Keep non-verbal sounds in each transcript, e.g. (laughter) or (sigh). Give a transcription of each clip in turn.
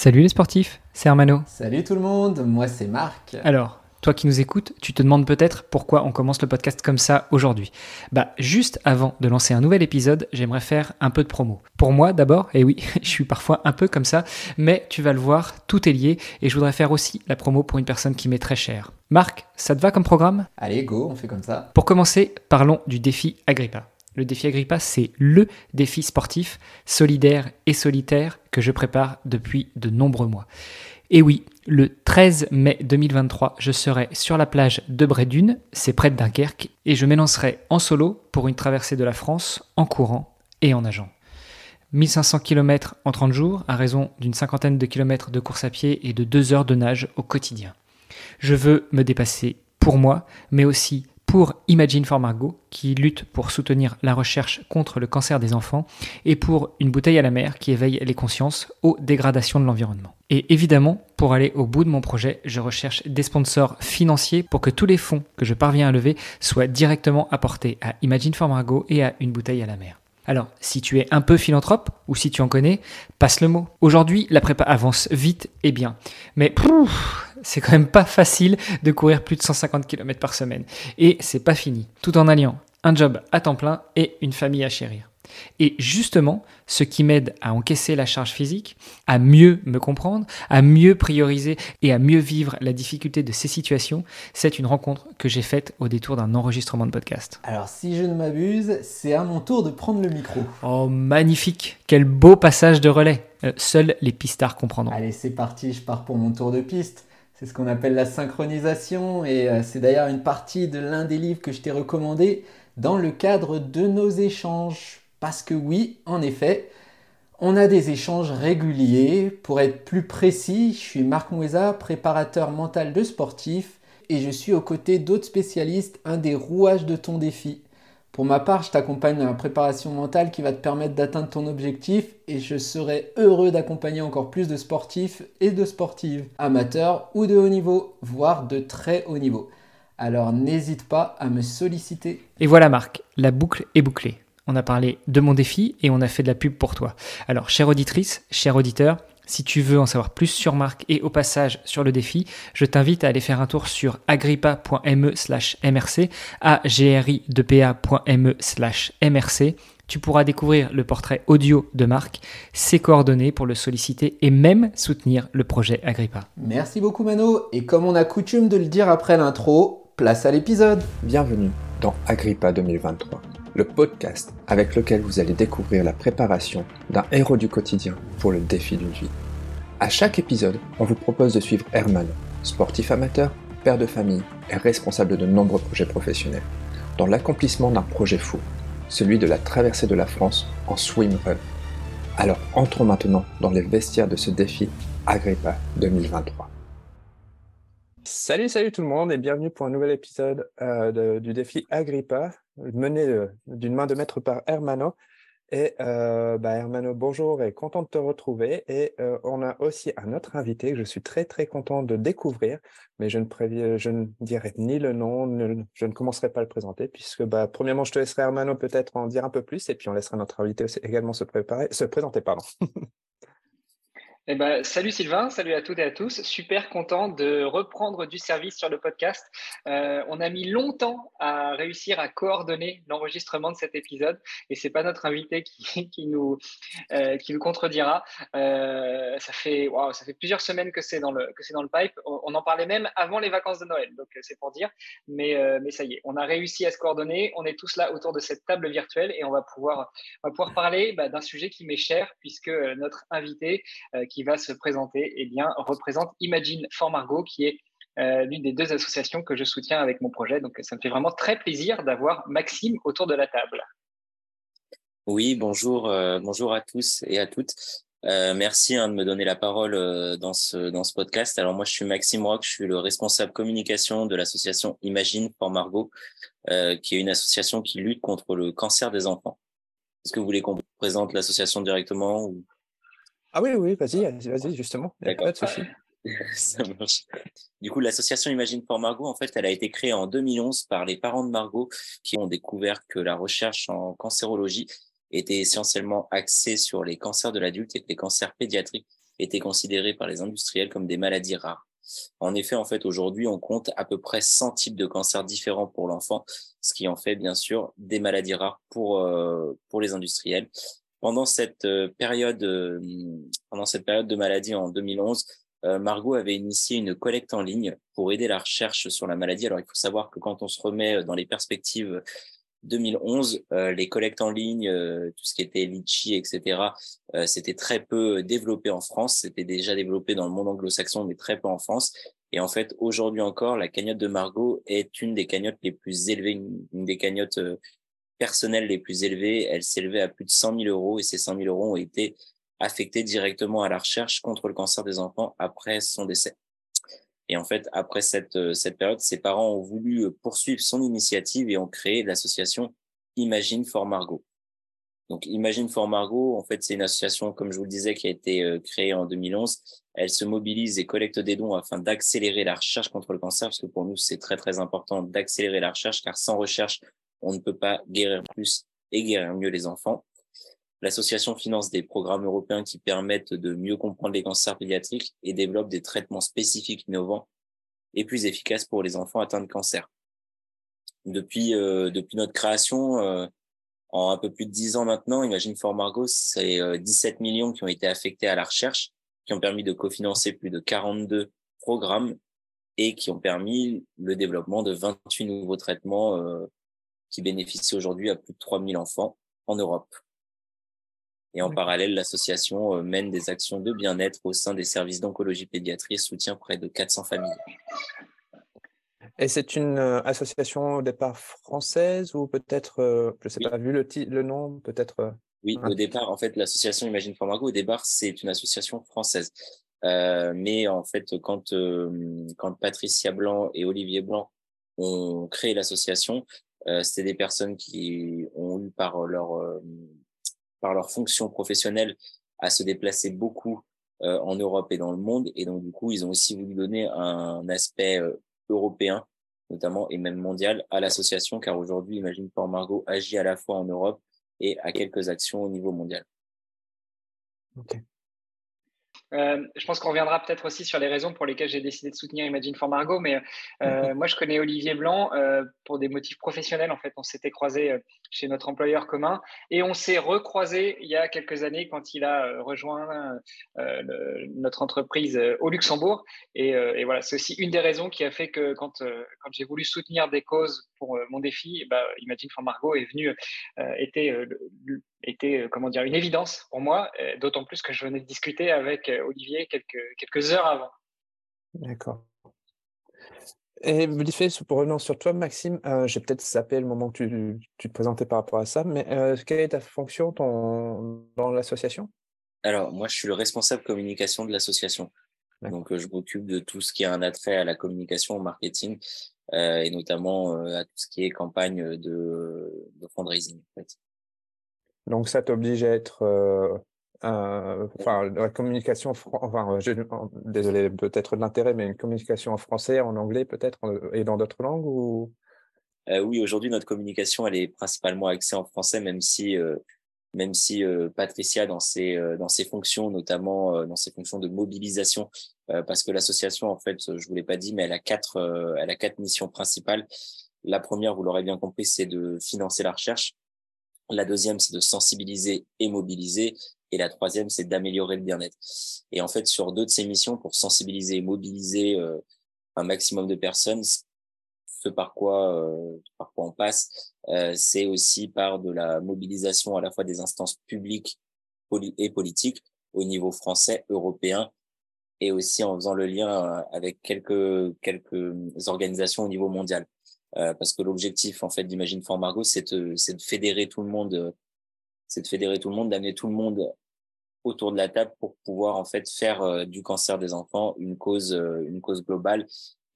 Salut les sportifs, c'est Armano. Salut tout le monde, moi c'est Marc. Alors, toi qui nous écoutes, tu te demandes peut-être pourquoi on commence le podcast comme ça aujourd'hui. Bah, juste avant de lancer un nouvel épisode, j'aimerais faire un peu de promo. Pour moi d'abord, et oui, (laughs) je suis parfois un peu comme ça, mais tu vas le voir, tout est lié, et je voudrais faire aussi la promo pour une personne qui m'est très chère. Marc, ça te va comme programme? Allez, go, on fait comme ça. Pour commencer, parlons du défi Agrippa. Le défi Agrippa, c'est le défi sportif, solidaire et solitaire que je prépare depuis de nombreux mois. Et oui, le 13 mai 2023, je serai sur la plage de Brédune, c'est près de Dunkerque, et je m'élancerai en solo pour une traversée de la France en courant et en nageant. 1500 km en 30 jours, à raison d'une cinquantaine de kilomètres de course à pied et de deux heures de nage au quotidien. Je veux me dépasser pour moi, mais aussi pour Imagine for Margot, qui lutte pour soutenir la recherche contre le cancer des enfants, et pour Une bouteille à la mer, qui éveille les consciences aux dégradations de l'environnement. Et évidemment, pour aller au bout de mon projet, je recherche des sponsors financiers pour que tous les fonds que je parviens à lever soient directement apportés à Imagine for Margot et à Une bouteille à la mer. Alors, si tu es un peu philanthrope ou si tu en connais, passe le mot. Aujourd'hui, la prépa avance vite et bien. Mais c'est quand même pas facile de courir plus de 150 km par semaine. Et c'est pas fini, tout en alliant un job à temps plein et une famille à chérir. Et justement, ce qui m'aide à encaisser la charge physique, à mieux me comprendre, à mieux prioriser et à mieux vivre la difficulté de ces situations, c'est une rencontre que j'ai faite au détour d'un enregistrement de podcast. Alors si je ne m'abuse, c'est à mon tour de prendre le micro. Oh magnifique, quel beau passage de relais. Euh, seuls les pistards comprendront. Allez, c'est parti, je pars pour mon tour de piste. C'est ce qu'on appelle la synchronisation et euh, c'est d'ailleurs une partie de l'un des livres que je t'ai recommandé dans le cadre de nos échanges. Parce que oui, en effet, on a des échanges réguliers. Pour être plus précis, je suis Marc Moueza, préparateur mental de sportifs, et je suis aux côtés d'autres spécialistes, un des rouages de ton défi. Pour ma part, je t'accompagne dans la préparation mentale qui va te permettre d'atteindre ton objectif et je serai heureux d'accompagner encore plus de sportifs et de sportives, amateurs ou de haut niveau, voire de très haut niveau. Alors n'hésite pas à me solliciter. Et voilà Marc, la boucle est bouclée on a parlé de mon défi et on a fait de la pub pour toi. Alors, chère auditrice, cher auditeur, si tu veux en savoir plus sur Marc et au passage sur le défi, je t'invite à aller faire un tour sur agrippa.me slash mrc, agri2pa.me slash mrc. Tu pourras découvrir le portrait audio de Marc, ses coordonnées pour le solliciter et même soutenir le projet Agrippa. Merci beaucoup Mano, et comme on a coutume de le dire après l'intro, place à l'épisode. Bienvenue dans Agrippa 2023 le podcast avec lequel vous allez découvrir la préparation d'un héros du quotidien pour le défi d'une vie. À chaque épisode, on vous propose de suivre Herman, sportif amateur, père de famille et responsable de nombreux projets professionnels, dans l'accomplissement d'un projet fou, celui de la traversée de la France en swimrun. Alors entrons maintenant dans les vestiaires de ce défi Agrippa 2023. Salut, salut tout le monde et bienvenue pour un nouvel épisode euh, du défi Agrippa mené euh, d'une main de maître par Hermano. Et euh, bah, Hermano, bonjour et content de te retrouver. Et euh, on a aussi un autre invité que je suis très très content de découvrir, mais je ne, je ne dirai ni le nom, je ne commencerai pas à le présenter, puisque bah, premièrement, je te laisserai Hermano peut-être en dire un peu plus, et puis on laissera notre invité également se, préparer, se présenter. Pardon. (laughs) Eh ben, salut Sylvain, salut à toutes et à tous. Super content de reprendre du service sur le podcast. Euh, on a mis longtemps à réussir à coordonner l'enregistrement de cet épisode et c'est pas notre invité qui, (laughs) nous, euh, qui nous contredira. Euh, ça, fait, wow, ça fait plusieurs semaines que c'est dans, le, dans le pipe. On, en parlait même avant les vacances de Noël, donc c'est pour dire. Mais, mais ça y est, on a réussi à se coordonner. On est tous là autour de cette table virtuelle et on va pouvoir, on va pouvoir parler bah, d'un sujet qui m'est cher puisque notre invité qui qui va se présenter eh bien, représente Imagine for Margot, qui est euh, l'une des deux associations que je soutiens avec mon projet. Donc, ça me fait vraiment très plaisir d'avoir Maxime autour de la table. Oui, bonjour, euh, bonjour à tous et à toutes. Euh, merci hein, de me donner la parole dans, ce, dans ce podcast. Alors moi, je suis Maxime Rock, je suis le responsable communication de l'association Imagine for Margot, qui est une association qui lutte contre le cancer des enfants. Est-ce que vous voulez qu'on présente l'association directement ou... Ah oui, oui, vas-y, vas-y, justement. D'accord. (laughs) Ça marche. Du coup, l'association Imagine pour Margot, en fait, elle a été créée en 2011 par les parents de Margot qui ont découvert que la recherche en cancérologie était essentiellement axée sur les cancers de l'adulte et les cancers pédiatriques étaient considérées par les industriels comme des maladies rares. En effet, en fait, aujourd'hui, on compte à peu près 100 types de cancers différents pour l'enfant, ce qui en fait bien sûr des maladies rares pour euh, pour les industriels. Pendant cette euh, période, euh, pendant cette période de maladie en 2011, Margot avait initié une collecte en ligne pour aider la recherche sur la maladie. Alors, il faut savoir que quand on se remet dans les perspectives 2011, euh, les collectes en ligne, euh, tout ce qui était litchi, etc., euh, c'était très peu développé en France. C'était déjà développé dans le monde anglo-saxon, mais très peu en France. Et en fait, aujourd'hui encore, la cagnotte de Margot est une des cagnottes les plus élevées, une, des cagnottes personnelles les plus élevées. Elle s'élevait à plus de 100 000 euros et ces 100 000 euros ont été affectés directement à la recherche contre le cancer des enfants après son décès. Et en fait, après cette, euh, cette période, ses parents ont voulu euh, poursuivre son initiative et ont créé l'association Imagine for Margot. Donc Imagine for Margot, en fait, c'est une association, comme je vous le disais, qui a été euh, créée en 2011. Elle se mobilise et collecte des dons afin d'accélérer la recherche contre le cancer, parce que pour nous, c'est très, très important d'accélérer la recherche, car sans recherche, on ne peut pas guérir plus et guérir mieux les enfants. L'association finance des programmes européens qui permettent de mieux comprendre les cancers pédiatriques et développe des traitements spécifiques innovants et plus efficaces pour les enfants atteints de cancer. Depuis, euh, depuis notre création, euh, en un peu plus de 10 ans maintenant, Imagine for Margot, c'est 17 euh, millions qui ont été affectés à la recherche, qui ont permis de cofinancer plus de 42 programmes et qui ont permis le développement de 28 nouveaux traitements qui bénéficient aujourd'hui à plus de 3000 enfants en Europe. Et en parallèle, l'association euh, mène des actions de bien-être au sein des services d'oncologie pédiatrie et soutient près de 400 familles. Et c'est une euh, association au départ française ou peut-être, euh, je ne sais pas, vu le, le nom, peut-être. Oui, au départ, en fait, l'association Imagine for Margot, au départ, c'est une association française. mais en fait, quand, quand Patricia Blanc et Olivier Blanc ont créé l'association, c'était des personnes qui ont eu par leur par leur fonction professionnelle à se déplacer beaucoup euh, en Europe et dans le monde. Et donc, du coup, ils ont aussi voulu donner un aspect euh, européen, notamment, et même mondial à l'association, car aujourd'hui, Imagine Port Margot agit à la fois en Europe et à quelques actions au niveau mondial. Euh, je pense qu'on reviendra peut-être aussi sur les raisons pour lesquelles j'ai décidé de soutenir Imagine for Margot, mais euh, mhm. moi je connais Olivier Blanc euh, pour des motifs professionnels. En fait, on s'était croisé chez notre employeur commun et on s'est recroisé il y a quelques années quand il a rejoint notre entreprise au Luxembourg. Et, et voilà, c'est aussi une des raisons qui a fait que quand, quand j'ai voulu soutenir des causes pour mon défi, bah, Imagine for Margot est venu, était était euh, comment dire une évidence pour moi, euh, d'autant plus que je venais de discuter avec euh, Olivier quelques, quelques heures avant. D'accord. Et vite fait, pour revenir sur toi, Maxime, j'ai peut-être zappé le moment que tu, tu, te présentais par rapport à ça, mais quelle est ta fonction dans l'association? Alors, moi, je suis le responsable communication de l'association. Donc, je m'occupe de tout ce qui a un attrait à la communication, au marketing, et notamment à tout ce qui est campagne de, de fundraising. En fait. Donc ça t'oblige à être, euh, enfin la communication, enfin désolé peut-être de l'intérêt, mais une communication en français, en anglais peut-être et dans d'autres langues ou? Euh, Oui, aujourd'hui notre communication elle est principalement axée en français, même si euh, Patricia dans ses fonctions, notamment dans ses fonctions de mobilisation, parce que l'association en fait, je vous l'ai pas dit, mais elle a elle a quatre missions principales. La première, vous l'aurez bien compris, c'est de financer la recherche. La deuxième, c'est de sensibiliser et mobiliser. Et la troisième, c'est d'améliorer le bien-être. Et en fait, sur deux de ces missions, pour sensibiliser et mobiliser euh, un maximum de personnes, ce par quoi, euh, par quoi on passe, euh, c'est aussi par de la mobilisation à la fois des instances publiques et politiques au niveau français, européen, et aussi en faisant le lien avec quelques quelques organisations au niveau mondial. Euh, parce que l'objectif en fait d'Imagine for Margot, c'est de, de fédérer tout le monde, c'est de fédérer tout le monde, d'amener tout le monde autour de la table pour pouvoir en fait faire euh, du cancer des enfants une cause, euh, une cause globale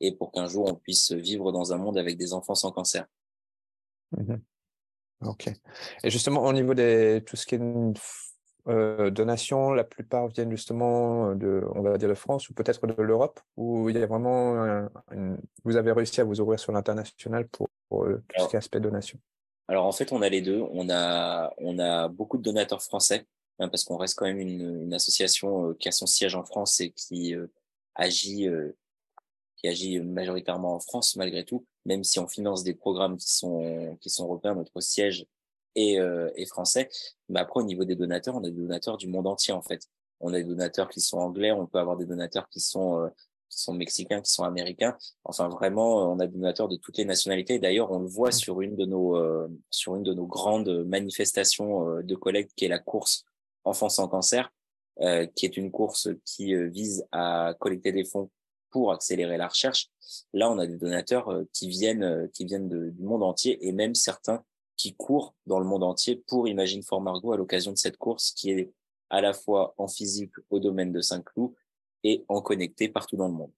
et pour qu'un jour on puisse vivre dans un monde avec des enfants sans cancer. Mmh ok. Et justement au niveau des tout ce qui est euh, donations, la plupart viennent justement de, on va dire de France ou peut-être de l'Europe, où il y a vraiment, vous avez réussi à vous ouvrir sur l'international pour, euh, tout ce qui est aspect donation? Alors en fait, on a les deux. On a, on a beaucoup de donateurs français hein, parce qu'on reste quand même une, une, association qui a son siège en France et qui agit, qui agit majoritairement en France malgré tout, même si on finance des programmes qui sont, qui sont européens, notre siège est, est français. Mais après, au niveau des donateurs, on a des donateurs du monde entier en fait. On a des donateurs qui sont anglais, on peut avoir des donateurs qui sont qui sont mexicains, qui sont américains. Enfin, vraiment, on a des donateurs de toutes les nationalités. D'ailleurs, on le voit sur une de nos euh, sur une de nos grandes manifestations euh, de collecte, qui est la course Enfants sans cancer, euh, qui est une course qui vise à collecter des fonds pour accélérer la recherche. Là, on a des donateurs qui viennent qui viennent du monde entier et même certains qui courent dans le monde entier pour Imagine for Margot à l'occasion de cette course qui est à la fois en physique au domaine de Saint-Cloud et en connecté partout dans le monde.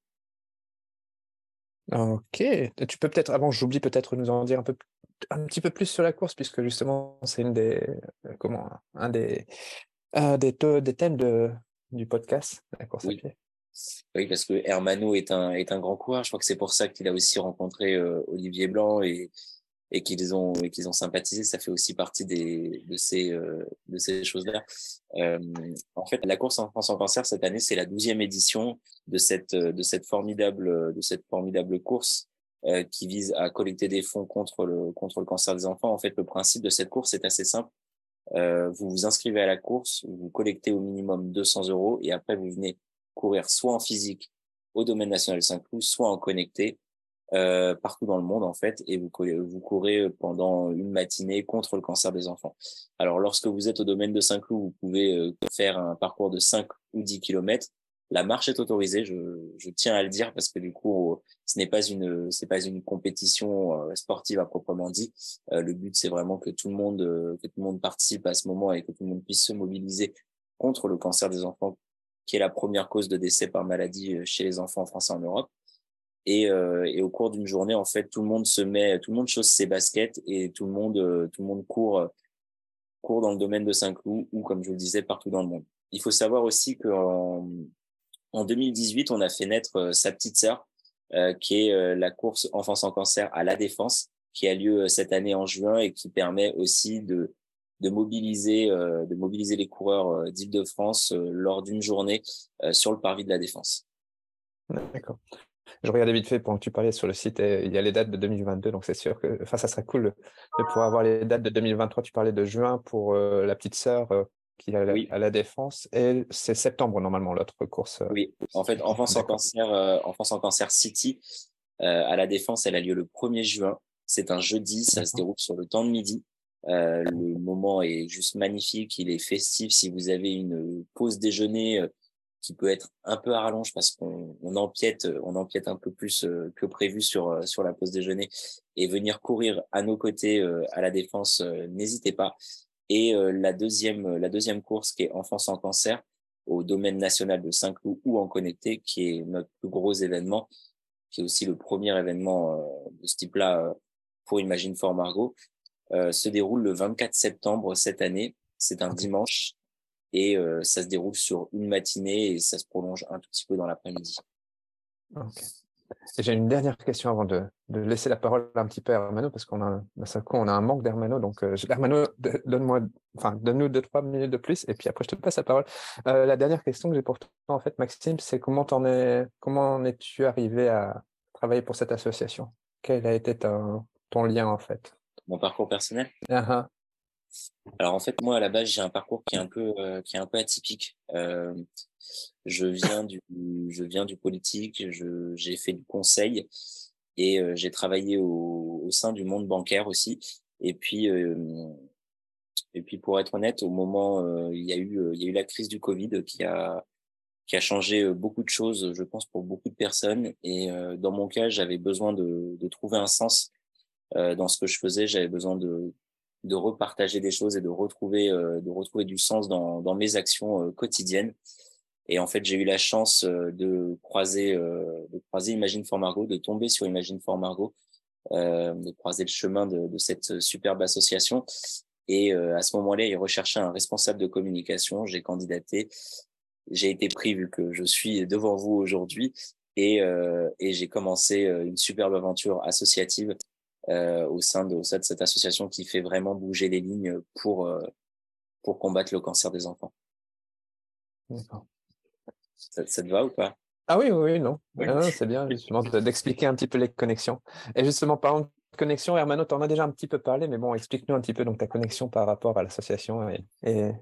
Ok, tu peux peut-être, avant j'oublie peut-être nous en dire un, peu, un petit peu plus sur la course, puisque justement c'est une des, euh, comment, un des, des, des, thèmes de, du podcast, la course oui. à pied. Oui, parce que Hermano est un, est un grand coureur. Je crois que c'est pour ça qu'il a aussi rencontré euh, Olivier Blanc et, et qu'ils ont et qu'ils ont sympathisé, ça fait aussi partie des de ces euh, de ces choses-là. Euh, en fait, la course en France en cancer cette année, c'est la douzième édition de cette de cette formidable de cette formidable course euh, qui vise à collecter des fonds contre le contre le cancer des enfants. En fait, le principe de cette course est assez simple. Euh, vous vous inscrivez à la course, vous collectez au minimum 200 euros et après vous venez courir soit en physique au domaine national Saint-Cloud, soit en connecté euh, partout dans le monde en fait et vous, vous courez pendant une matinée contre le cancer des enfants. Alors lorsque vous êtes au domaine de Saint-Cloud, vous pouvez euh, faire un parcours de 5 ou 10 kilomètres. La marche est autorisée, je, je, tiens à le dire parce que du coup, ce n'est pas une, c'est pas une compétition euh, sportive à proprement dit. le but, c'est vraiment que tout le monde, que tout le monde participe à ce moment et que tout le monde puisse se mobiliser contre le cancer des enfants, qui est la première cause de décès par maladie chez les enfants français en Europe. Et, euh, et au cours d'une journée, en fait, tout le monde se met, tout le monde chausse ses baskets et tout le monde, euh, tout le monde court, court dans le domaine de Saint-Cloud ou, comme je le disais, partout dans le monde. Il faut savoir aussi qu'en en 2018, on a fait naître euh, sa petite sœur, euh, qui est la course Enfants sans cancer à la Défense, qui a lieu cette année en juin et qui permet aussi de, de mobiliser, de mobiliser les coureurs d'Île-de-France lors d'une journée sur le parvis de la Défense. D'accord. Je regardais vite fait pendant que tu parlais sur le site, il y a les dates de 2022, donc c'est sûr que enfin, ça serait cool de pouvoir avoir les dates de 2023. Tu parlais de juin pour euh, la petite sœur euh, qui est à, la, Défense, et c'est septembre normalement l'autre course. Euh, oui, en fait, Enfance en Cancer, Enfance en Cancer City à la Défense, elle a lieu le 1er juin. C'est un jeudi, ça se déroule sur le temps de midi. le moment est juste magnifique, il est festif. Si vous avez une pause déjeuner qui peut être un peu à rallonge parce qu'on on empiète, on empiète un peu plus euh, que prévu sur euh, sur la pause déjeuner et venir courir à nos côtés euh, à la défense, n'hésitez pas. Et la deuxième la deuxième course qui est Enfance en cancer au domaine national de Saint-Cloud ou en connecté, qui est notre plus gros événement, qui est aussi le premier événement de ce type-là pour Imagine for Margot, se déroule le 24 septembre cette année. C'est un dimanche et euh, ça se déroule sur une matinée et ça se prolonge un tout petit peu dans l'après-midi. J'ai une dernière question avant de, de, laisser la parole un petit peu à Hermano parce qu'on a, on a un manque d'Hermano. Donc, euh, Hermano, donne-moi, enfin, donne-nous deux, trois minutes de plus et puis après, je te passe la parole. Euh, la dernière question que j'ai pour toi, en fait, Maxime, c'est comment t'en es, comment en es-tu arrivé à travailler pour cette association? Quel a été ton, ton lien, en fait? Mon parcours personnel? Uh alors en fait, moi à la base, j'ai un parcours qui est un peu euh, qui est un peu atypique. Euh, je viens du je viens du politique, j'ai fait du conseil et euh, j'ai travaillé au, au, sein du monde bancaire aussi. Et puis et puis pour être honnête, au moment il y a eu il y a eu la crise du Covid qui a qui a changé beaucoup de choses, je pense pour beaucoup de personnes. Et dans mon cas, j'avais besoin de, de trouver un sens dans ce que je faisais. J'avais besoin de de repartager des choses et de retrouver euh, de retrouver du sens dans, dans mes actions euh, quotidiennes. Et en fait, j'ai eu la chance euh, de croiser de croiser Imagine for Margot, de tomber sur Imagine for Margot, de croiser le chemin de, de cette superbe association. Et à ce moment-là, il recherchait un responsable de communication. J'ai candidaté. J'ai été pris vu que je suis devant vous aujourd'hui. Et, et j'ai commencé une superbe aventure associative au sein de, au sein de cette association qui fait vraiment bouger les lignes pour euh, pour combattre le cancer des enfants. Ça, ça te va ou pas? Ah oui, oui, non. c'est bien justement d'expliquer un petit peu les connexions. Et justement, par exemple, connexion, Hermano, tu en as déjà un petit peu parlé, mais bon, explique-nous un petit peu donc ta connexion par rapport à l'association et,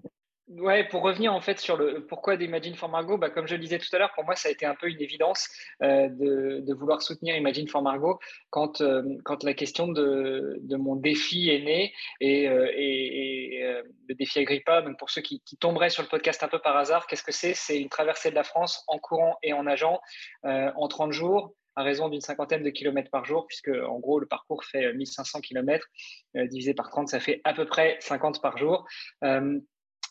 Ouais, pour revenir en fait sur le pourquoi d'Imagine for Margot, bah, comme je le disais tout à l'heure, pour moi ça a été un peu une évidence euh, de, vouloir soutenir Imagine for Margot quand, euh, quand la question de, de, mon défi est née et, euh, et, et le défi Agrippa. Donc pour ceux qui, qui, tomberaient sur le podcast un peu par hasard, qu'est-ce que c'est? C'est une traversée de la France en courant et en nageant en 30 jours à raison d'une cinquantaine de kilomètres par jour, puisque en gros le parcours fait 1500 kilomètres divisé par 30, ça fait à peu près 50 par jour.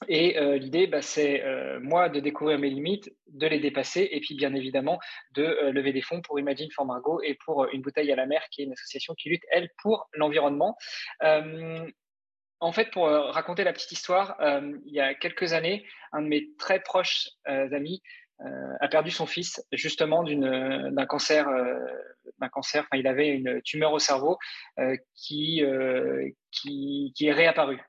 Et euh, l'idée, bah, c'est euh, moi de découvrir mes limites, de les dépasser, et puis bien évidemment de euh, lever des fonds pour Imagine for Margot et pour Une bouteille à la mer, qui est une association qui lutte, elle, pour l'environnement. en fait, pour raconter la petite histoire, il y a quelques années, un de mes très proches amis a perdu son fils justement d'un cancer, euh, d'un cancer. Enfin, il avait une tumeur au cerveau euh, qui, qui, qui est réapparue.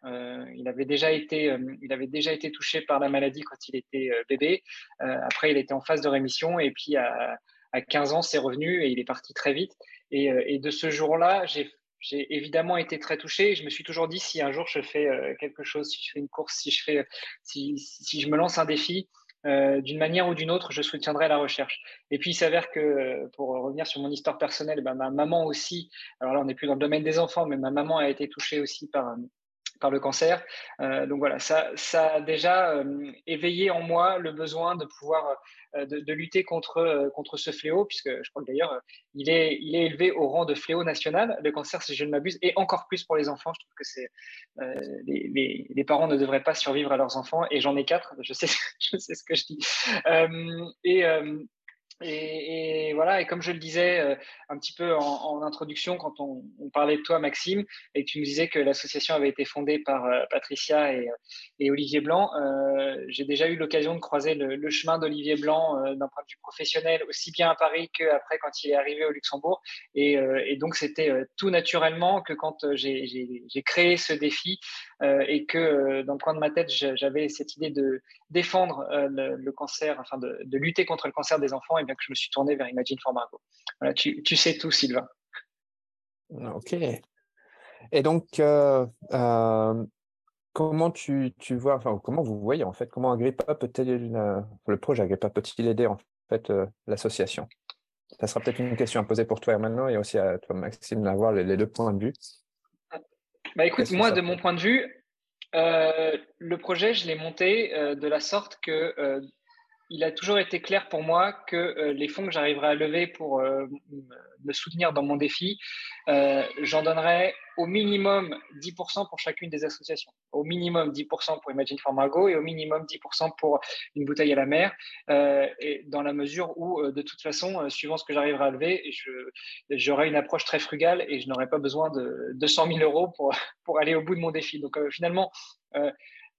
il avait déjà été, il avait déjà été touché par la maladie quand il était bébé. après, il était en phase de rémission et puis à, à 15 ans, c'est revenu et il est parti très vite. Et, et de ce jour-là, j'ai j'ai évidemment été très touché. Je me suis toujours dit si un jour je fais quelque chose, si je fais une course, si je fais, si, si je me lance un défi, euh, d'une manière ou d'une autre, je soutiendrai la recherche. Et puis, il s'avère que, pour revenir sur mon histoire personnelle, ben, ma maman aussi, alors là, on n'est plus dans le domaine des enfants, mais ma maman a été touchée aussi par, par le cancer. Euh, donc voilà, ça, ça a déjà euh, éveillé en moi le besoin de pouvoir euh, de, lutter contre, contre ce fléau, puisque je crois que d'ailleurs, il est, il est élevé au rang de fléau national, le cancer, si je ne m'abuse, et encore plus pour les enfants. Je trouve que c'est les, les, parents ne devraient pas survivre à leurs enfants, et j'en ai quatre, je sais, (laughs) je sais ce que je dis. Et, voilà, et comme je le disais euh, un petit peu en, introduction, quand on, parlait de toi, Maxime, et que tu nous disais que l'association avait été fondée par euh, Patricia et, et, Olivier Blanc, euh, j'ai déjà eu l'occasion de croiser le, chemin d'Olivier Blanc euh, d'un point de vue professionnel, aussi bien à Paris qu'après quand il est arrivé au Luxembourg. Euh, et donc, c'était tout naturellement que quand j'ai créé ce défi et que dans le coin de ma tête, j'avais cette idée de défendre le, le, cancer, enfin de, de, lutter contre le cancer des enfants, et bien que je me suis tourné vers Imagine for Margot. Voilà, tu, tu sais tout, Sylvain. Ok. Et donc, euh, euh, comment tu, tu, vois, enfin, comment vous voyez en fait, comment Agrippa peut-il, euh, le projet Agrippa peut-il aider en fait euh, l'association? Ça sera peut-être une question à poser pour toi maintenant et aussi à toi Maxime d'avoir les, les, deux points de vue. Bah écoute, moi de mon point de vue, euh, le projet je l'ai monté de la sorte que il a toujours été clair pour moi que euh, les fonds que j'arriverai à lever pour euh, me soutenir dans mon défi, euh, j'en donnerai au minimum 10% pour chacune des associations. Au minimum 10% pour Imagine for Margot et au minimum 10% pour une bouteille à la mer. Dans la mesure où, de toute façon, suivant ce que j'arriverai à lever, j'aurai une approche très frugale et je n'aurai pas besoin de 200 000 euros pour, pour aller au bout de mon défi. Donc finalement,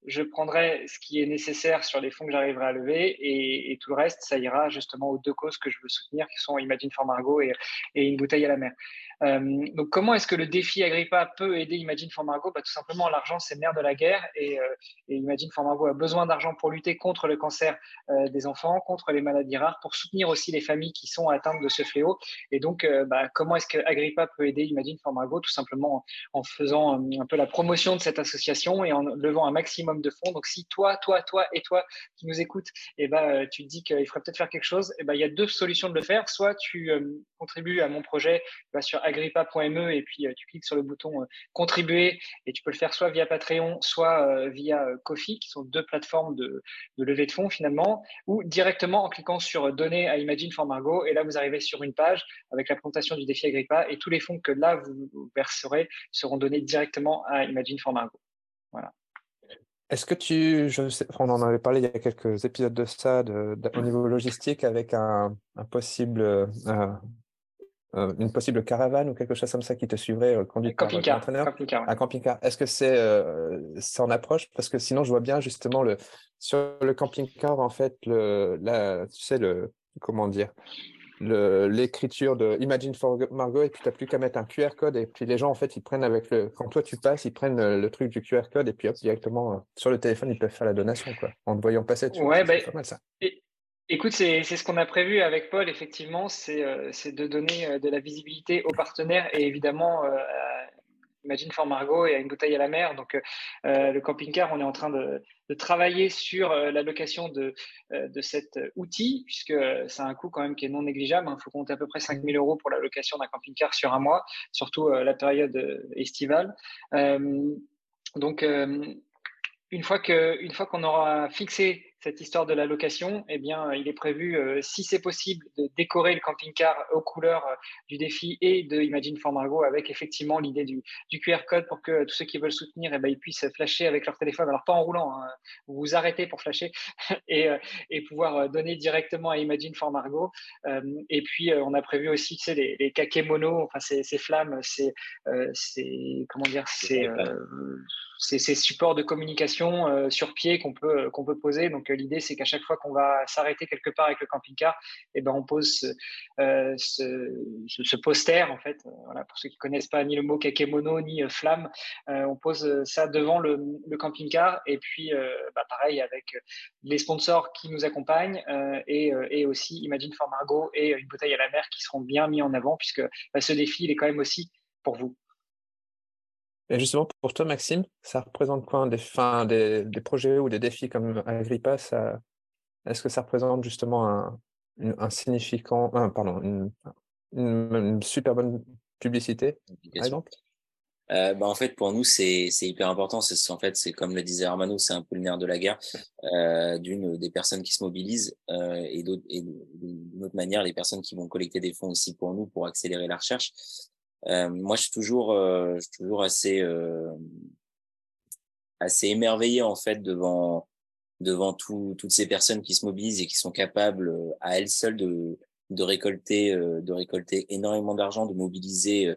je prendrai ce qui est nécessaire sur les fonds que j'arriverai à lever et, tout le reste, ça ira justement aux deux causes que je veux soutenir, qui sont Imagine for Margot et une bouteille à la mer. Euh, donc, comment est-ce que le défi Agrippa peut aider Imagine for Margot bah, Tout simplement, l'argent, c'est le nerf de la guerre et, euh, Imagine for Margot a besoin d'argent pour lutter contre le cancer euh, des enfants, contre les maladies rares, pour soutenir aussi les familles qui sont atteintes de ce fléau. Et donc, bah, comment est-ce que Agrippa peut aider Imagine for Margot Tout simplement en, faisant un peu la promotion de cette association et en levant un maximum de fonds. Donc, si toi, toi, toi et toi qui nous écoutes, et eh ben, tu te dis qu'il faudrait peut-être faire quelque chose, eh ben, il y a deux solutions de le faire. Soit tu contribues à mon projet bah, sur agrippa.me et puis euh, tu cliques sur le bouton euh, contribuer et tu peux le faire soit via Patreon, soit euh, via Kofi, qui sont deux plateformes de, levée de fonds finalement, ou directement en cliquant sur donner à Imagine for Margot. Et là, vous arrivez sur une page avec la présentation du défi Agrippa et tous les fonds que là vous verserez seront donnés directement à Imagine for Margot. Voilà. Est-ce que tu, je sais, on en avait parlé il y a quelques épisodes de ça, au niveau logistique, avec un, possible euh, une possible caravane ou quelque chose comme ça qui te suivrait euh, conduite par un entraîneur? camping-car. Un camping-car. Est-ce que c'est euh, en approche? Parce que sinon, je vois bien justement le sur le camping-car en fait le la tu sais le comment dire? L'écriture de Imagine for Margot et puis tu n'as plus qu'à mettre un QR code et puis les gens en fait ils prennent avec le quand toi tu passes ils prennent le, truc du QR code et puis hop directement euh, sur le téléphone ils peuvent faire la donation quoi en te voyant passer. Tu ouais, bah, pas mal ça écoute c'est ce qu'on a prévu avec Paul effectivement c'est euh, de donner euh, de la visibilité aux partenaires et évidemment Imagine for Margot et à une bouteille à la mer. Donc, euh, le camping-car, on est en train de, travailler sur euh, la location de, euh, de cet outil, puisque c'est un coût quand même qui est non négligeable. Il faut compter à peu près 5 000 euros pour la location d'un camping-car sur un mois, surtout la période estivale. donc, une fois qu'on aura fixé cette histoire de la location, eh bien, il est prévu, euh, si c'est possible, de décorer le camping-car aux couleurs euh, du défi et de Imagine for Margot avec effectivement l'idée du, QR code pour que tous ceux qui veulent soutenir, eh ben, ils puissent flasher avec leur téléphone. Alors, pas en roulant, hein, vous vous arrêtez pour flasher (laughs) et, euh, et, pouvoir donner directement à Imagine for Margot. et puis, on a prévu aussi, tu sais, les, les kakémonos, enfin, ces, ces flammes, c'est, comment dire, c'est ces supports de communication sur pied qu'on peut, qu'on peut poser. Donc, l'idée, c'est qu'à chaque fois qu'on va s'arrêter quelque part avec le camping-car, eh ben, on pose ce, euh, poster, en fait. Euh, voilà, pour ceux qui ne connaissent pas ni le mot kakemono ni euh, flamme, on pose ça devant le, camping-car. Et puis, bah, pareil, avec les sponsors qui nous accompagnent et, et, aussi Imagine for Margot et une bouteille à la mer qui seront bien mis en avant, puisque bah, ce défi, il est quand même aussi pour vous. Et justement, pour toi, Maxime, ça représente quoi des, des, des, projets ou des défis comme Agrippa Est-ce que ça représente justement un, un significant, pardon, une, une, super bonne publicité, par exemple? Euh, bah en fait, pour nous, c'est hyper important. C'est en fait, c'est comme le disait Armano, c'est un peu le nerf de la guerre. Euh, d'une des personnes qui se mobilisent euh, et d'une autre manière, les personnes qui vont collecter des fonds aussi pour nous pour accélérer la recherche. Euh, moi, je suis toujours, euh, je toujours assez, euh, assez émerveillé en fait devant, devant tout, toutes ces personnes qui se mobilisent et qui sont capables à elles seules de, de récolter, de récolter énormément d'argent, de mobiliser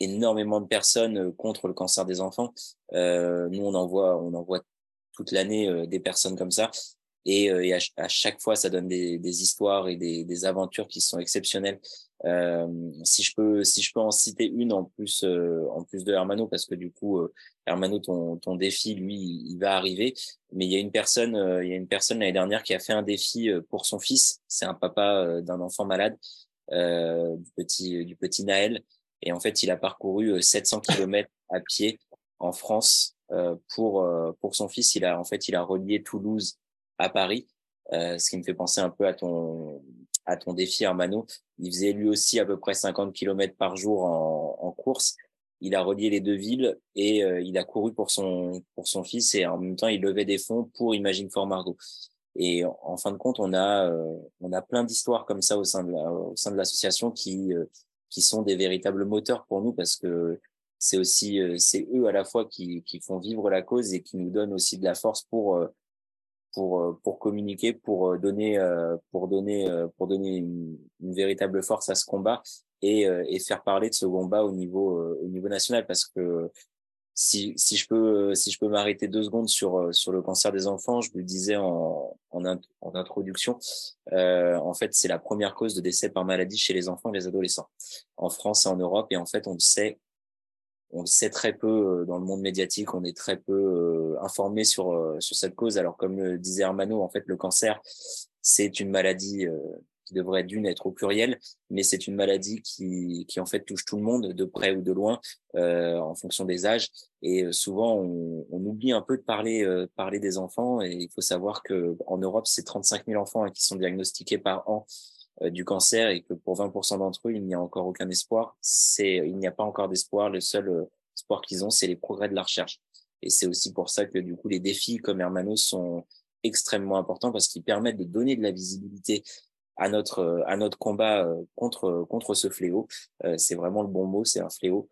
énormément de personnes contre le cancer des enfants. Euh, nous, on en voit, on en voit toute l'année des personnes comme ça. Et, et à, chaque fois, ça donne des, des histoires et des, des aventures qui sont exceptionnelles. Euh, si je peux, si je peux en citer une en plus, euh, en plus de Hermano, parce que du coup, euh, Hermano, ton, ton défi, lui, il va arriver. Mais il y a une personne, il y a une personne l'année dernière qui a fait un défi pour son fils. C'est un papa d'un enfant malade, du petit, du petit Naël. Et en fait, il a parcouru 700 km à pied en France pour pour son fils. Il a en fait, il a relié Toulouse à Paris. ce qui me fait penser un peu à ton à ton défi Armano. Il faisait lui aussi à peu près 50 km par jour en, en course. Il a relié les deux villes et euh, il a couru pour son pour son fils et en même temps il levait des fonds pour Imagine for Margot. Et en, fin de compte, on a euh, on a plein d'histoires comme ça au sein de au sein de l'association qui euh, qui sont des véritables moteurs pour nous parce que c'est aussi c'est eux à la fois qui qui font vivre la cause et qui nous donnent aussi de la force pour pour euh, pour communiquer, pour euh, donner euh, pour donner pour donner une, véritable force à ce combat et faire parler de ce combat au niveau au niveau national. Parce que si, je peux si je peux m'arrêter deux secondes sur le cancer des enfants, je le disais en introduction, en fait c'est la première cause de décès par maladie chez les enfants et les adolescents en France et en Europe. Et en fait on sait on sait très peu euh, dans le monde médiatique, on est très peu euh, informé sur euh, sur cette cause. Alors comme le disait Armano, en fait le cancer c'est une maladie qui devrait d'une être au pluriel, mais c'est une maladie qui, qui en fait touche tout le monde, de près ou de loin, euh, en fonction des âges. Et souvent, on, oublie un peu de parler, euh, parler des enfants. Et il faut savoir que en Europe, c'est 35 000 enfants hein, qui sont diagnostiqués par an du cancer et que pour 20% d'entre eux, il n'y a encore aucun espoir. C'est, il n'y a pas encore d'espoir. Le seul euh, espoir qu'ils ont, c'est les progrès de la recherche. Et c'est aussi pour ça que du coup, les défis comme Hermanos sont extrêmement importants parce qu'ils permettent de donner de la visibilité à notre euh, à notre combat contre contre ce fléau. c'est vraiment le bon mot, c'est un fléau.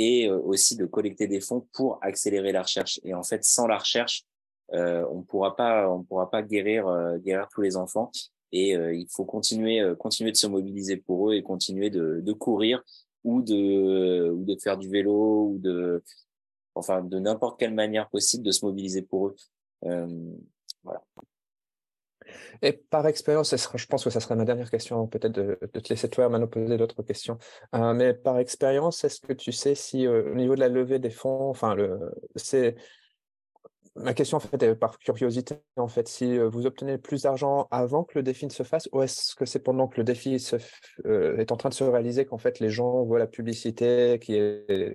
Et aussi de collecter des fonds pour accélérer la recherche. Et en fait, sans la recherche, euh, on pourra pas on pourra pas guérir guérir tous les enfants et euh, il faut continuer, euh, continuer de se mobiliser pour eux et continuer de, courir ou de, faire du vélo ou de, enfin, de n'importe quelle manière possible de se mobiliser pour eux. Euh, voilà. Et par expérience, je pense que ça serait ma dernière question, peut-être de, te laisser toi, Mano, poser d'autres questions. Mais par expérience, est-ce que tu sais si au niveau de la levée des fonds, enfin, le, c'est ma question en fait est par curiosité en fait, si euh, vous obtenez plus d'argent avant que le défi ne se fasse, ou est-ce que c'est pendant que le défi se, est en train de se réaliser qu'en fait les gens voient la publicité qui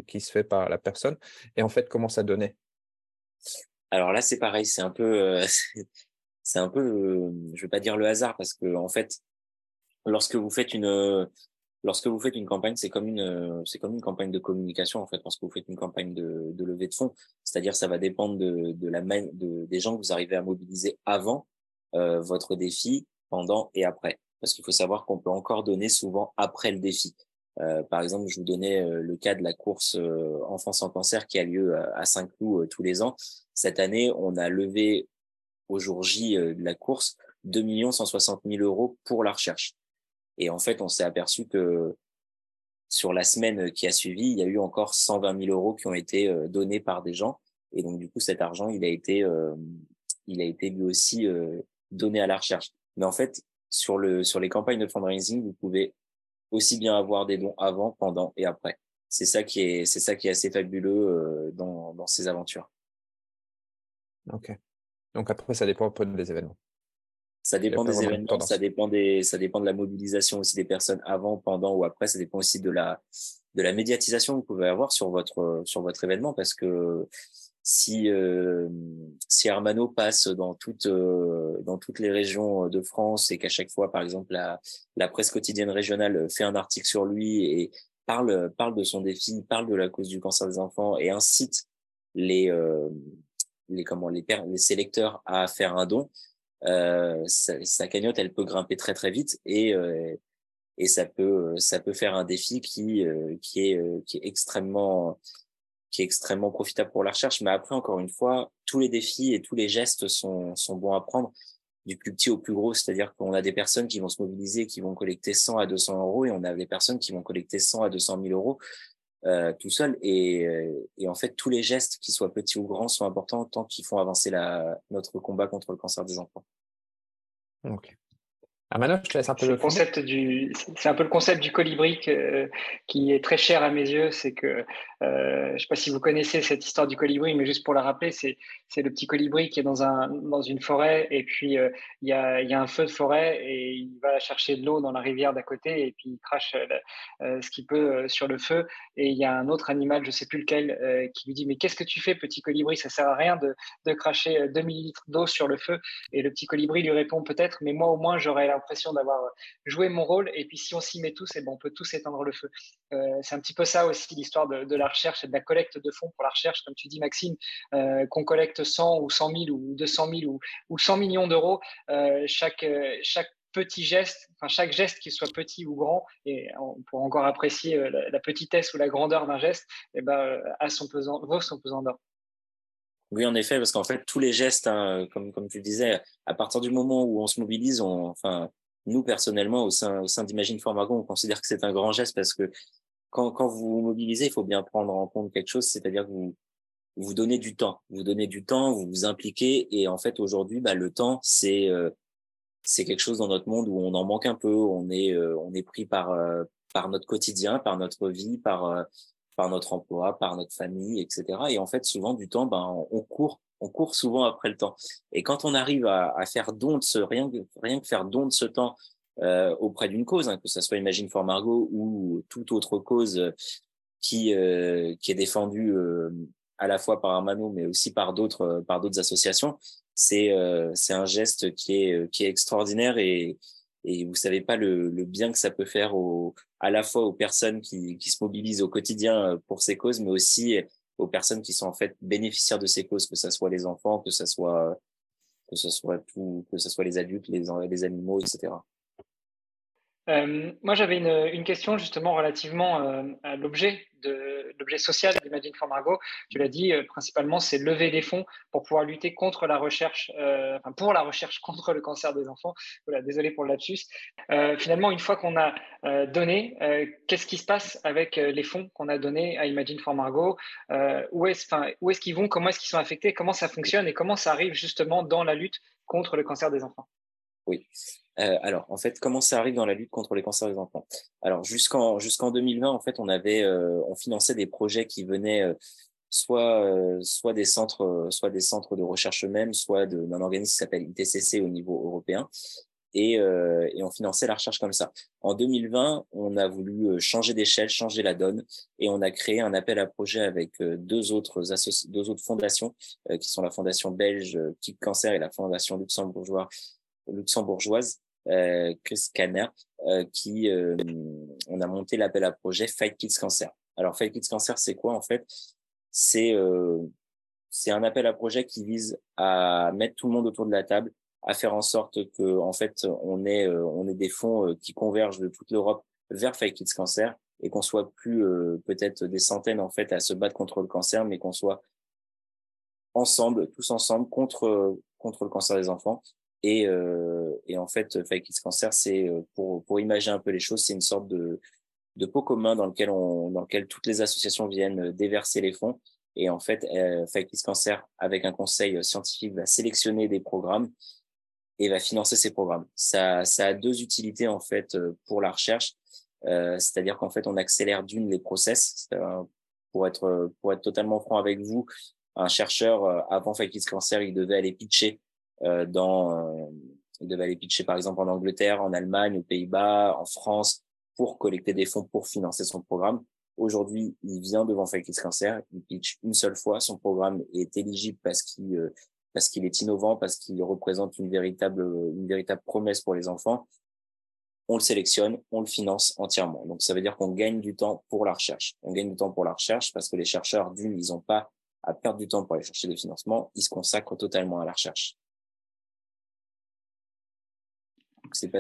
qui se fait par la personne? Et en fait commence à donner alors là, c'est pareil, c'est un peu, c'est un peu, euh, je vais pas dire le hasard parce que en fait, lorsque vous faites une, lorsque vous faites une campagne, c'est comme une, c'est comme une campagne de communication en fait, parce que vous faites une campagne de, levée de fonds, c'est-à-dire ça va dépendre de, la main, de, des gens que vous arrivez à mobiliser avant euh, votre défi, pendant et après, parce qu'il faut savoir qu'on peut encore donner souvent après le défi. Euh, par exemple, je vous donnais euh, le cas de la course euh, Enfants sans cancer qui a lieu à Saint-Cloud tous les ans. Cette année, on a levé au jour J euh, de la course 2 160 000 euros pour la recherche. Et en fait, on s'est aperçu que sur la semaine qui a suivi, il y a eu encore 120 000 euros qui ont été euh, donnés par des gens. Et donc, du coup, cet argent, il a été, euh, il a été lui aussi donné à la recherche. Mais en fait, sur, le, sur les campagnes de fundraising, vous pouvez aussi bien avoir des dons avant, pendant et après. C'est ça qui est, c'est ça qui est assez fabuleux dans, dans ces aventures. Ok. Donc après, ça dépend un peu des événements. Ça dépend des événements, ça dépend des, ça dépend de la mobilisation aussi des personnes avant, pendant ou après. Ça dépend aussi de la, de la médiatisation que vous pouvez avoir sur votre, sur votre événement parce que si, euh, si Armano passe dans toutes, euh, dans toutes les régions de France et qu'à chaque fois, par exemple, la, la presse quotidienne régionale fait un article sur lui et parle, parle de son défi, parle de la cause du cancer des enfants et incite les, euh, les comment les, les sélecteurs à faire un don, euh, sa, cagnotte elle peut grimper très très vite et euh, et ça peut ça peut faire un défi qui euh, qui est qui est extrêmement qui est extrêmement profitable pour la recherche. Mais après encore une fois, tous les défis et tous les gestes sont sont bons à prendre du plus petit au plus gros, c'est-à-dire qu'on a des personnes qui vont se mobiliser, qui vont collecter 100 à 200 euros, et on a des personnes qui vont collecter 100 à 200 000 euros. Euh, tout seul. Et, euh, et, en fait, tous les gestes, qu'ils soient petits ou grands, sont importants tant qu'ils font avancer la, notre combat contre le cancer des enfants. Ah, je te laisse un peu le concept du, c'est un peu le concept du colibri qui est très cher à mes yeux. C'est que, euh, je ne sais pas si vous connaissez cette histoire du colibri, mais juste pour la rappeler, c'est, c'est le petit colibri qui est dans un, dans une forêt et puis euh, il y, a, y a un feu de forêt et il va chercher de l'eau dans la rivière d'à côté et puis il crache euh, ce qu'il peut sur le feu. Et il y a un autre animal, je ne sais plus lequel, qui lui dit mais qu'est-ce que tu fais, petit colibri? Ça sert à rien de, de cracher 2 millilitres d'eau sur le feu. Et le petit colibri lui répond peut-être, mais moi au moins j'aurais la l'impression d'avoir euh, joué mon rôle. Et puis, si on s'y met tous, et eh bon, on peut tous éteindre le feu. Euh, c'est un petit peu ça aussi l'histoire de, la recherche et de la collecte de fonds pour la recherche, comme tu dis, Maxime, euh, qu'on collecte 100 ou 100 000 ou 200 000 ou, ou 100 millions d'euros, chaque, chaque petit geste, enfin chaque geste qu'il soit petit ou grand, et on pourra encore apprécier la, petitesse ou la grandeur d'un geste, et eh ben, a son pesant, vaut son pesant d'or. Oui, en effet, parce qu'en fait, tous les gestes, hein, comme, tu disais, à partir du moment où on se mobilise, enfin, nous, personnellement, au sein, d'Imagine for Margot, on considère que c'est un grand geste parce que quand, vous vous mobilisez, il faut bien prendre en compte quelque chose, c'est-à-dire que vous, vous donnez du temps. Vous donnez du temps, vous vous impliquez. Et en fait, aujourd'hui, bah, le temps, c'est euh, quelque chose dans notre monde où on en manque un peu. On est, euh, pris euh, par notre quotidien, par notre vie, par, par notre emploi, par notre famille, etc. Et en fait, souvent du temps, ben, on court, on court souvent après le temps. Et quand on arrive à, faire don de ce rien que rien que faire don de ce temps euh, auprès d'une cause, hein, que ce soit Imagine for Margot ou toute autre cause qui euh, qui est défendue euh, à la fois par Armano, mais aussi par d'autres par d'autres associations, c'est euh, c'est un geste qui est qui est extraordinaire et et vous savez pas le, le bien que ça peut faire à la fois aux personnes qui, se mobilisent au quotidien euh, pour ces causes, mais aussi aux personnes qui sont en fait bénéficiaires de ces causes, que ce soit les enfants, que ce soit que soit tout, que soit les adultes, les animaux, etc. Euh, moi, j'avais une, question justement relativement euh, à l'objet de l'objet social d'Imagine for Margot. Tu l'as dit, euh, principalement, c'est lever des fonds pour pouvoir lutter contre la recherche, enfin pour la recherche contre le cancer des enfants. Voilà, désolé pour le lapsus. Finalement, une fois qu'on a donné, qu'est-ce qui se passe avec les fonds qu'on a donnés à Imagine for Margot Où est-ce, est-ce qu'ils vont? Comment est-ce qu'ils sont affectés? Comment ça fonctionne? Et comment ça arrive justement dans la lutte contre le cancer des enfants? Oui. Euh, alors, en fait, comment ça arrive dans la lutte contre les cancers des enfants? Alors, jusqu'en jusqu'en 2020, en fait, on avait, euh, on finançait des projets qui venaient euh, soit des centres, soit des centres de recherche eux-mêmes, soit d'un organisme qui s'appelle ITCC au niveau européen, et, on finançait la recherche comme ça. En 2020, on a voulu changer d'échelle, changer la donne, et on a créé un appel à projet avec deux autres fondations, qui sont la fondation belge Kick Cancer et la fondation luxembourgeoise luxembourgeoise Chris Canner, euh, qui euh, on a monté l'appel à projet Fight Kids Cancer. Alors Fight Kids Cancer, c'est quoi en fait? C'est c'est un appel à projet qui vise à mettre tout le monde autour de la table, à faire en sorte que en fait on ait on des fonds qui convergent de toute l'Europe vers Fight Kids Cancer et qu'on soit plus peut-être des centaines en fait à se battre contre le cancer, mais qu'on soit ensemble, tous ensemble contre contre le cancer des enfants et, euh, et en fait, Fight Kids Cancer, c'est euh, pour, pour imaginer un peu les choses, c'est une sorte de, pot commun dans lequel, toutes les associations viennent déverser les fonds. Et en fait, euh, Fight Kids Cancer, avec un conseil scientifique, va sélectionner des programmes et va financer ces programmes. Ça, a deux utilités en fait euh, pour la recherche. Euh, C'est-à-dire qu'en fait, on accélère d'une les process. Pour être, pour être totalement franc avec vous, un chercheur, avant Fight Kids Cancer, il devait aller pitcher euh, dans, euh, il devait aller pitcher par exemple en Angleterre, en Allemagne, aux Pays-Bas, en France, pour collecter des fonds pour financer son programme. Aujourd'hui, il vient devant Fake Cancer, il pitch une seule fois, son programme est éligible parce qu'il euh, parce qu'il est innovant, parce qu'il représente une véritable une véritable promesse pour les enfants. On le sélectionne, on le finance entièrement. Donc ça veut dire qu'on gagne du temps pour la recherche. On gagne du temps pour la recherche parce que les chercheurs d'une, ils n'ont pas à perdre du temps pour aller chercher des financements, ils se consacrent totalement à la recherche. C'est pas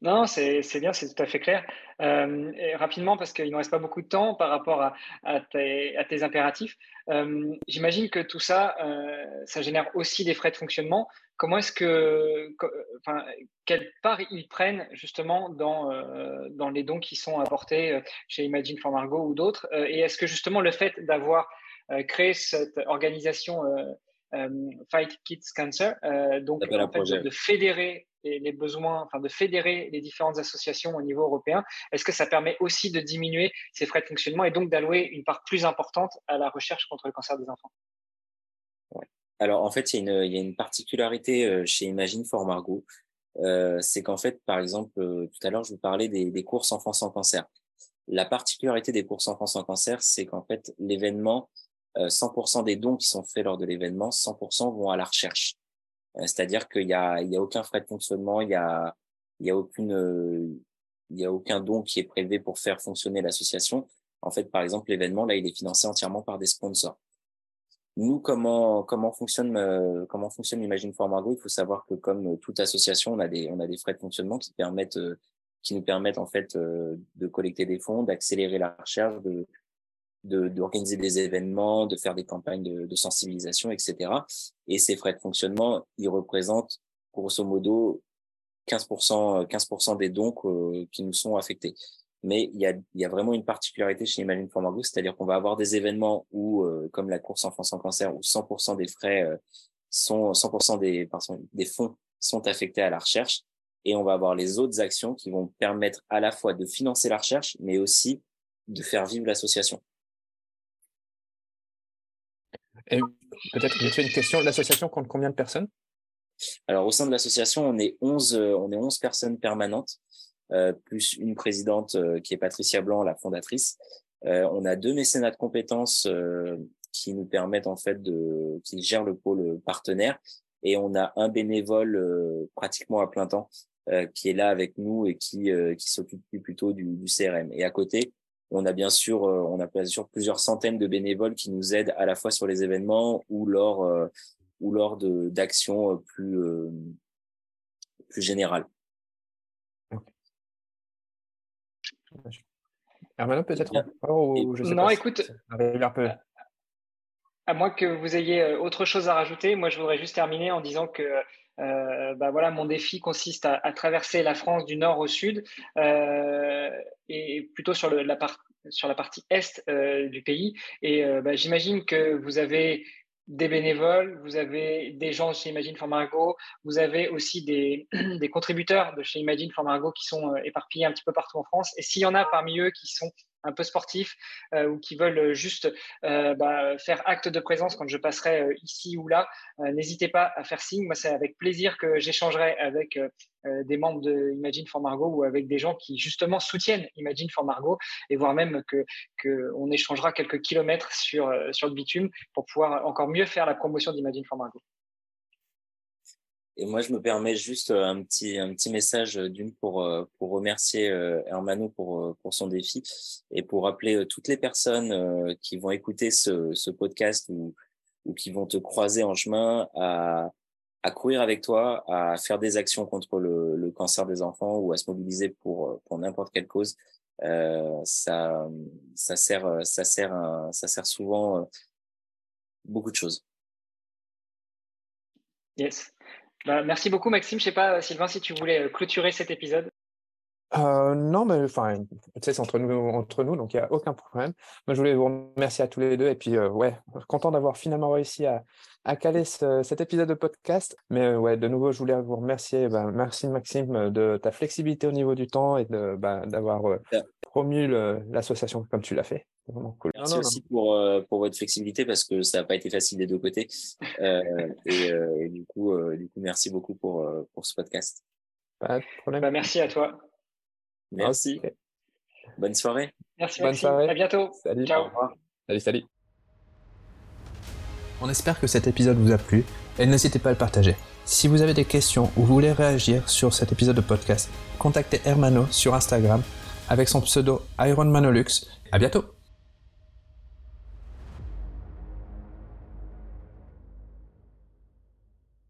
Non, c'est bien, c'est tout à fait clair. Euh, rapidement, parce qu'il ne reste pas beaucoup de temps par rapport à, tes, impératifs, euh, j'imagine que tout ça, euh, ça génère aussi des frais de fonctionnement. Comment est-ce que, enfin, quelle part ils prennent justement dans, dans les dons qui sont apportés chez Imagine for Margot ou d'autres Et est-ce que justement le fait d'avoir créé cette organisation Fight Kids Cancer, donc en fait, de fédérer les, besoins, enfin de fédérer les différentes associations au niveau européen, est-ce que ça permet aussi de diminuer ces frais de fonctionnement et donc d'allouer une part plus importante à la recherche contre le cancer des enfants? Alors en fait, il y, a une, particularité euh, chez Imagine for Margot, euh, c'est qu'en fait, par exemple, euh, tout à l'heure, je vous parlais des, des courses enfants sans cancer. La particularité des courses enfants sans cancer, c'est qu'en fait, l'événement, 100% des dons qui sont faits lors de l'événement, 100% vont à la recherche. Euh, c'est-à-dire qu'il y a, il y a aucun frais de fonctionnement, il y a, il y a aucune, euh, il y a aucun don qui est prélevé pour faire fonctionner l'association. En fait, par exemple, l'événement là, il est financé entièrement par des sponsors. Nous, comment comment fonctionne euh, comment fonctionne Imagine Il faut savoir que comme toute association, on a des on a des frais de fonctionnement qui permettent qui nous permettent en fait de collecter des fonds, d'accélérer la recherche, de d'organiser des événements, de faire des campagnes de, de, sensibilisation, etc. Et ces frais de fonctionnement, ils représentent grosso modo 15%, 15% des dons qui nous sont affectés. Mais il y a, y a vraiment une particularité chez Imagine for c'est-à-dire qu'on va avoir des événements où, euh, comme la course enfants sans cancer, où 100% des frais euh, sont, 100% des, pardon, des fonds sont affectés à la recherche. Et on va avoir les autres actions qui vont permettre à la fois de financer la recherche, mais aussi de faire vivre l'association. Peut-être une question, l'association compte combien de personnes? Alors au sein de l'association, on est 11 euh, on est 11 personnes permanentes euh, plus une présidente euh, qui est Patricia Blanc, la fondatrice. Euh, on a deux mécénats de compétences euh, qui nous permettent en fait de qui gèrent le pôle partenaire et on a un bénévole pratiquement à plein temps qui est là avec nous et qui qui s'occupe plutôt du, du CRM. Et à côté, on a bien sûr, euh, on a bien sûr plusieurs centaines de bénévoles qui nous aident à la fois sur les événements ou lors euh, ou lors de d'actions euh, plus plus générales. Hermano, peut-être Non, écoute, à moins que vous ayez autre chose à rajouter, moi je voudrais juste terminer en disant que euh, bah voilà, mon défi consiste à, traverser la France du nord au sud euh, et plutôt sur, la, partie est euh, du pays. Et bah, j'imagine que vous avez des bénévoles, vous avez des gens chez Imagine for Margot, vous avez aussi des, (clears throat) des contributeurs de chez Imagine for Margot qui sont éparpillés un petit peu partout en France. Et s'il y en a parmi eux qui sont un peu sportifs euh, ou qui veulent juste euh, bah, faire acte de présence quand je passerai euh, ici ou là, n'hésitez pas à faire signe. Moi, c'est avec plaisir que j'échangerai avec des membres de Imagine for Margot ou avec des gens qui justement soutiennent Imagine for Margot et voire même que qu'on échangera quelques kilomètres sur sur le bitume pour pouvoir encore mieux faire la promotion d'Imagine for Margot. Et moi, je me permets juste euh, un petit, un petit message euh, d'une pour, euh, pour remercier Hermano pour, pour son défi et pour rappeler toutes les personnes qui vont écouter ce, ce podcast ou, ou qui vont te croiser en chemin à, à courir avec toi, à faire des actions contre le, le cancer des enfants ou à se mobiliser pour, pour n'importe quelle cause. Ça, ça sert, ça sert, ça sert souvent beaucoup de choses. Yes. Bah, merci beaucoup, Maxime. Je sais pas, Sylvain, si tu voulais euh, clôturer cet épisode. Euh, non, mais enfin, c'est entre nous, entre nous, donc il n'y a aucun problème. Moi, je voulais vous remercier à tous les deux et puis euh, ouais, content d'avoir finalement réussi à, à caler cet épisode de podcast. Mais ouais, de nouveau, je voulais vous remercier. Bah, merci Maxime de ta flexibilité au niveau du temps et de bah, d'avoir promu l'association comme tu l'as fait. Merci aussi Pour, euh, pour votre flexibilité parce que ça n'a pas été facile des deux côtés. Euh, et, euh, du, coup, du coup, merci beaucoup pour, pour ce podcast. Pas de problème. Bah, merci à toi. Merci. Bonne soirée. Merci. Bonne soirée. À bientôt. Salut. Ciao. Salut, salut. On espère que cet épisode vous a plu et n'hésitez pas à le partager. Si vous avez des questions ou vous voulez réagir sur cet épisode de podcast, contactez Hermano sur Instagram avec son pseudo Iron Manolux. À bientôt!